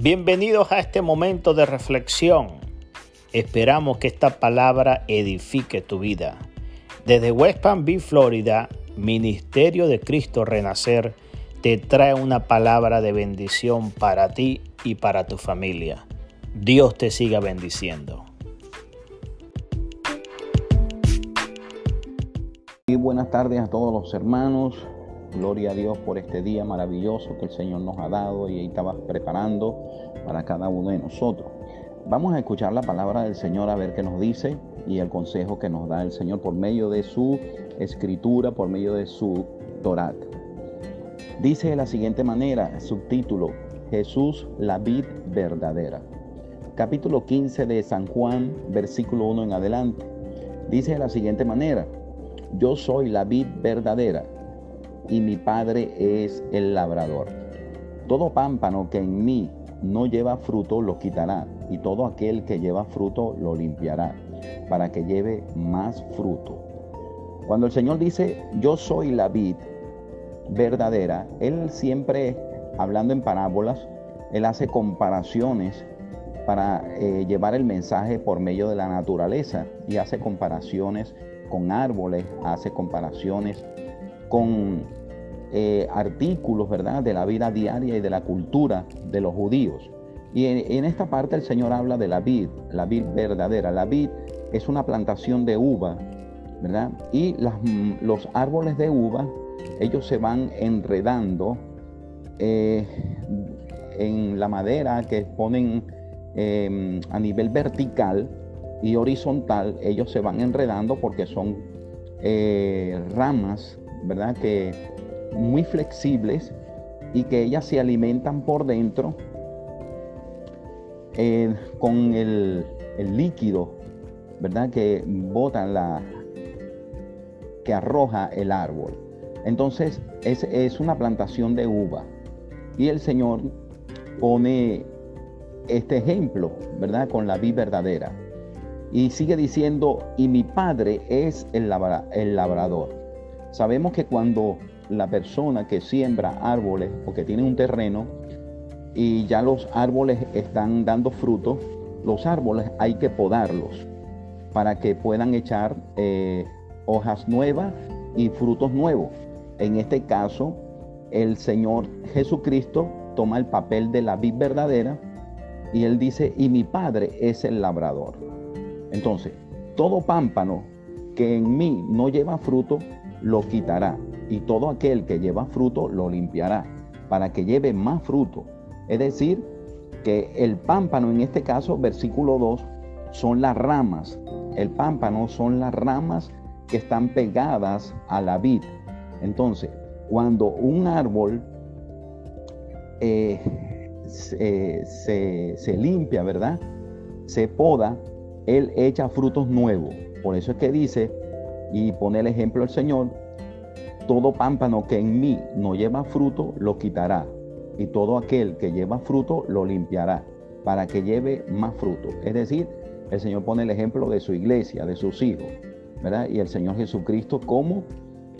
Bienvenidos a este momento de reflexión. Esperamos que esta palabra edifique tu vida. Desde West Palm Beach, Florida, Ministerio de Cristo Renacer te trae una palabra de bendición para ti y para tu familia. Dios te siga bendiciendo. Y buenas tardes a todos los hermanos. Gloria a Dios por este día maravilloso que el Señor nos ha dado y estaba preparando para cada uno de nosotros. Vamos a escuchar la palabra del Señor a ver qué nos dice y el consejo que nos da el Señor por medio de su escritura, por medio de su Torah. Dice de la siguiente manera, subtítulo, Jesús la vid verdadera. Capítulo 15 de San Juan, versículo 1 en adelante. Dice de la siguiente manera, yo soy la vid verdadera y mi Padre es el labrador. Todo pámpano que en mí no lleva fruto lo quitará, y todo aquel que lleva fruto lo limpiará, para que lleve más fruto. Cuando el Señor dice, yo soy la vid verdadera, Él siempre, hablando en parábolas, Él hace comparaciones para eh, llevar el mensaje por medio de la naturaleza y hace comparaciones con árboles, hace comparaciones con eh, artículos, ¿verdad?, de la vida diaria y de la cultura de los judíos. Y en, esta parte el Señor habla de la vid, la vid verdadera. La vid es una plantación de uva, ¿verdad? Y los árboles de uva, ellos se van enredando eh, en la madera que ponen em, a nivel vertical y horizontal, ellos se van enredando porque son eh, ramas, ¿verdad? Que muy flexibles y que ellas se alimentan por dentro eh, con el, líquido, ¿verdad? Que botan la, que arroja el árbol. Entonces es, es una plantación de uva. Y el Señor pone este ejemplo, ¿verdad? Con la vid verdadera. Y sigue diciendo, y mi padre es el, el labrador. Sabemos que cuando la persona que siembra árboles o que tiene un terreno y ya los árboles están dando frutos, los árboles hay que podarlos para que puedan echar eh, hojas nuevas y frutos nuevos. En este caso, el Señor Jesucristo toma el papel de la vid verdadera y él dice, y mi Padre es el labrador. Entonces, todo pámpano que en mí no lleva fruto, lo quitará y todo aquel que lleva fruto lo limpiará, para que lleve más fruto. Es decir, que el pámpano en este caso, versículo 2, son las ramas. El pámpano son las ramas que están pegadas a la vid. Entonces, cuando un árbol eh, se, se limpia, ¿verdad? Se poda, él echa frutos nuevos. Por eso es que dice, y pone el ejemplo el Señor, todo pámpano que en mí no lleva fruto, lo quitará. Y todo aquel que lleva fruto, lo limpiará, para que lleve más fruto. Es decir, el Señor pone el ejemplo de su iglesia, de sus hijos, ¿verdad? Y el Señor Jesucristo como,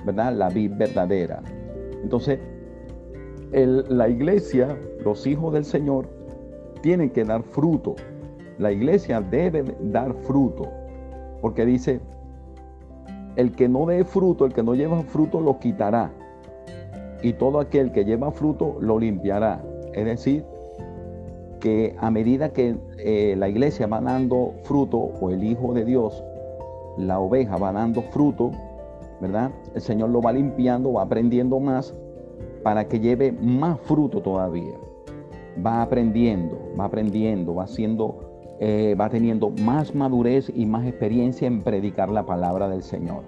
¿verdad? La vid verdadera. Entonces, la iglesia, los hijos del Señor, tienen que dar fruto. La iglesia debe dar fruto. Porque dice, el que no dé fruto, el que no lleva fruto, lo quitará. Y todo aquel que lleva fruto, lo limpiará. Es decir, que a medida que eh, la iglesia va dando fruto, o el Hijo de Dios, la oveja va dando fruto, ¿verdad? El Señor lo va limpiando, va aprendiendo más para que lleve más fruto todavía. Va aprendiendo, va aprendiendo, va haciendo eh, va teniendo más madurez y más experiencia en predicar la palabra del Señor.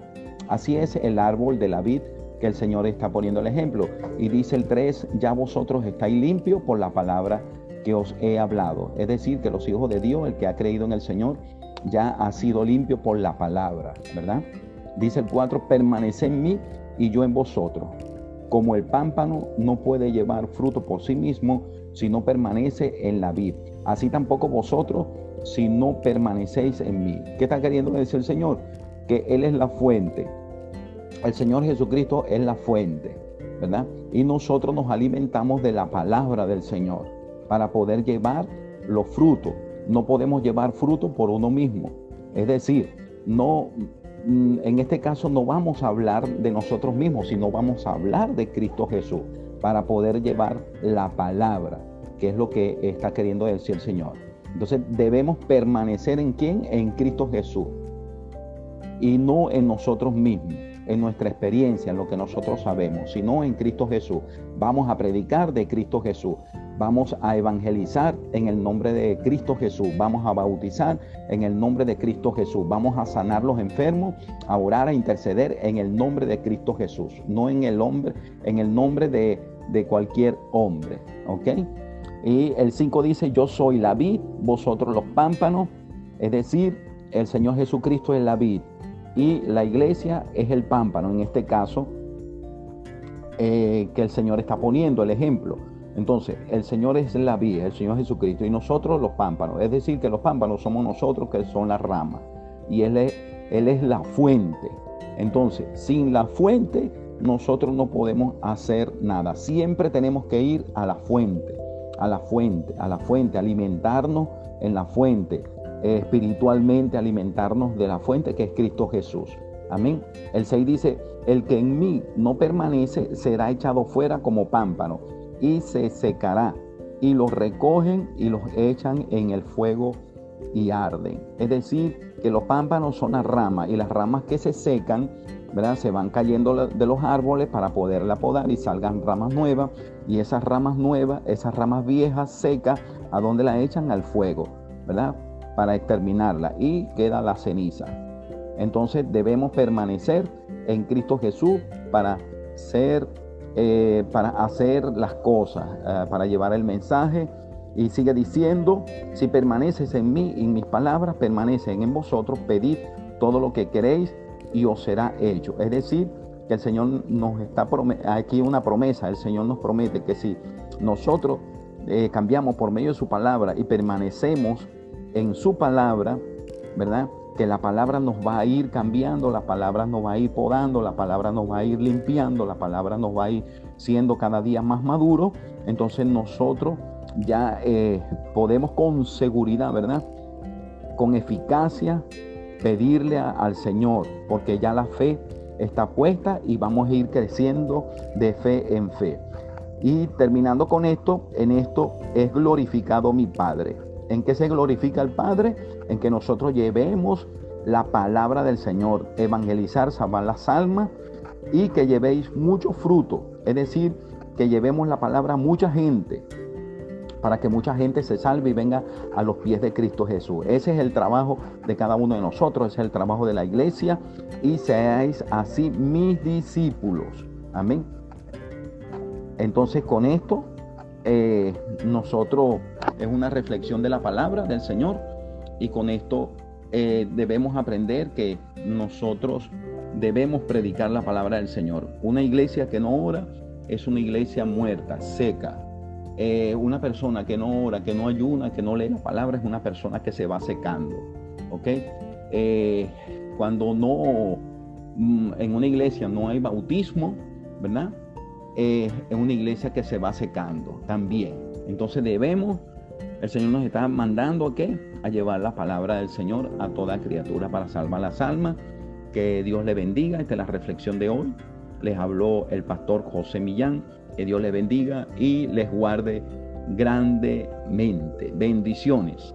Así es el árbol de la vid que el Señor está poniendo el ejemplo. Y dice el 3, ya vosotros estáis limpios por la palabra que os he hablado. Es decir, que los hijos de Dios, el que ha creído en el Señor, ya ha sido limpio por la palabra, ¿verdad? Dice el 4, permanece en mí y yo en vosotros. Como el pámpano no puede llevar fruto por sí mismo si no permanece en la vid. Así tampoco vosotros si no permanecéis en mí. ¿Qué está queriendo decir el Señor? Que Él es la fuente. El Señor Jesucristo es la fuente, ¿verdad? Y nosotros nos alimentamos de la palabra del Señor. para poder llevar los frutos. No podemos llevar frutos por uno mismo. Es decir, no, mm, en este caso no vamos a hablar de nosotros mismos, sino vamos a hablar de Cristo Jesús para poder llevar la palabra, que es lo que está queriendo decir el Señor. Entonces debemos permanecer en quién? En Cristo Jesús y no en nosotros mismos en nuestra experiencia, en lo que nosotros sabemos, sino en Cristo Jesús. Vamos a predicar de Cristo Jesús. Vamos a evangelizar en el nombre de Cristo Jesús. Vamos a bautizar en el nombre de Cristo Jesús. Vamos a sanar los enfermos, a orar, a interceder en el nombre de Cristo Jesús. No en el hombre, en el nombre de, de cualquier hombre. ¿Ok? Y el 5 dice, yo soy la vid, vosotros los pámpanos. Es decir, el Señor Jesucristo es la vid y la iglesia es el pámpano, en este caso, eh, que el Señor está poniendo el ejemplo. Entonces, el Señor es la vía, el Señor Jesucristo, y nosotros los pámpanos. Es decir, que los pámpanos somos nosotros que son las ramas. Y él es la fuente. Entonces, sin la fuente, nosotros no podemos hacer nada. Siempre tenemos que ir a la fuente, a la fuente, a la fuente, alimentarnos en la fuente, espiritualmente alimentarnos de la fuente que es Cristo Jesús. Amén. El 6 dice, el que en mí no permanece será echado fuera como pámpano y se secará y los recogen y los echan en el fuego y arden. Es decir, que los pámpanos son las ramas y las ramas que se secan, Se van cayendo de los árboles para poderla podar y salgan ramas nuevas y esas ramas nuevas, esas ramas viejas secas, ¿a dónde la echan? Al fuego, ¿verdad? para exterminarla y queda la ceniza. Entonces debemos permanecer en Cristo Jesús para ser, eh, para hacer las cosas, eh, para llevar el mensaje. Y sigue diciendo, si permaneces en mí y mis palabras permanecen en vosotros, pedid todo lo que queréis y os será hecho. Es decir, que el Señor nos está aquí una promesa, el Señor nos promete que si nosotros eh, cambiamos por medio de su palabra y permanecemos en su palabra, ¿verdad? Que la palabra nos va a ir cambiando, la palabra nos va a ir podando, la palabra nos va a ir limpiando, la palabra nos va a ir siendo cada día más maduro. Entonces nosotros ya eh, podemos con seguridad, ¿verdad? Con eficacia pedirle al Señor, porque ya la fe está puesta y vamos a ir creciendo de fe en fe. Y terminando con esto, en esto es glorificado mi Padre ¿En qué se glorifica el Padre? En que nosotros llevemos la palabra del Señor, evangelizar, salvar las almas y que llevéis mucho fruto. Es decir, que llevemos la palabra a mucha gente para que mucha gente se salve y venga a los pies de Cristo Jesús. Ese es el trabajo de cada uno de nosotros, ese es el trabajo de la iglesia y seáis así mis discípulos. Amén. Entonces con esto eh, nosotros es una reflexión de la palabra del Señor y con esto eh, debemos aprender que nosotros debemos predicar la palabra del Señor. Una iglesia que no ora es una iglesia muerta, seca. Eh, una persona que no ora, que no ayuna, que no lee la palabra es una persona que se va secando. ¿Ok? cuando no, mm, en una iglesia no hay bautismo, ¿verdad? es una iglesia que se va secando también. Entonces debemos, el Señor nos está mandando a qué? A llevar la palabra del Señor a toda criatura para salvar las almas. Que Dios le bendiga. Esta es la reflexión de hoy. Les habló el pastor José Millán. Que Dios le bendiga y les guarde grandemente. Bendiciones.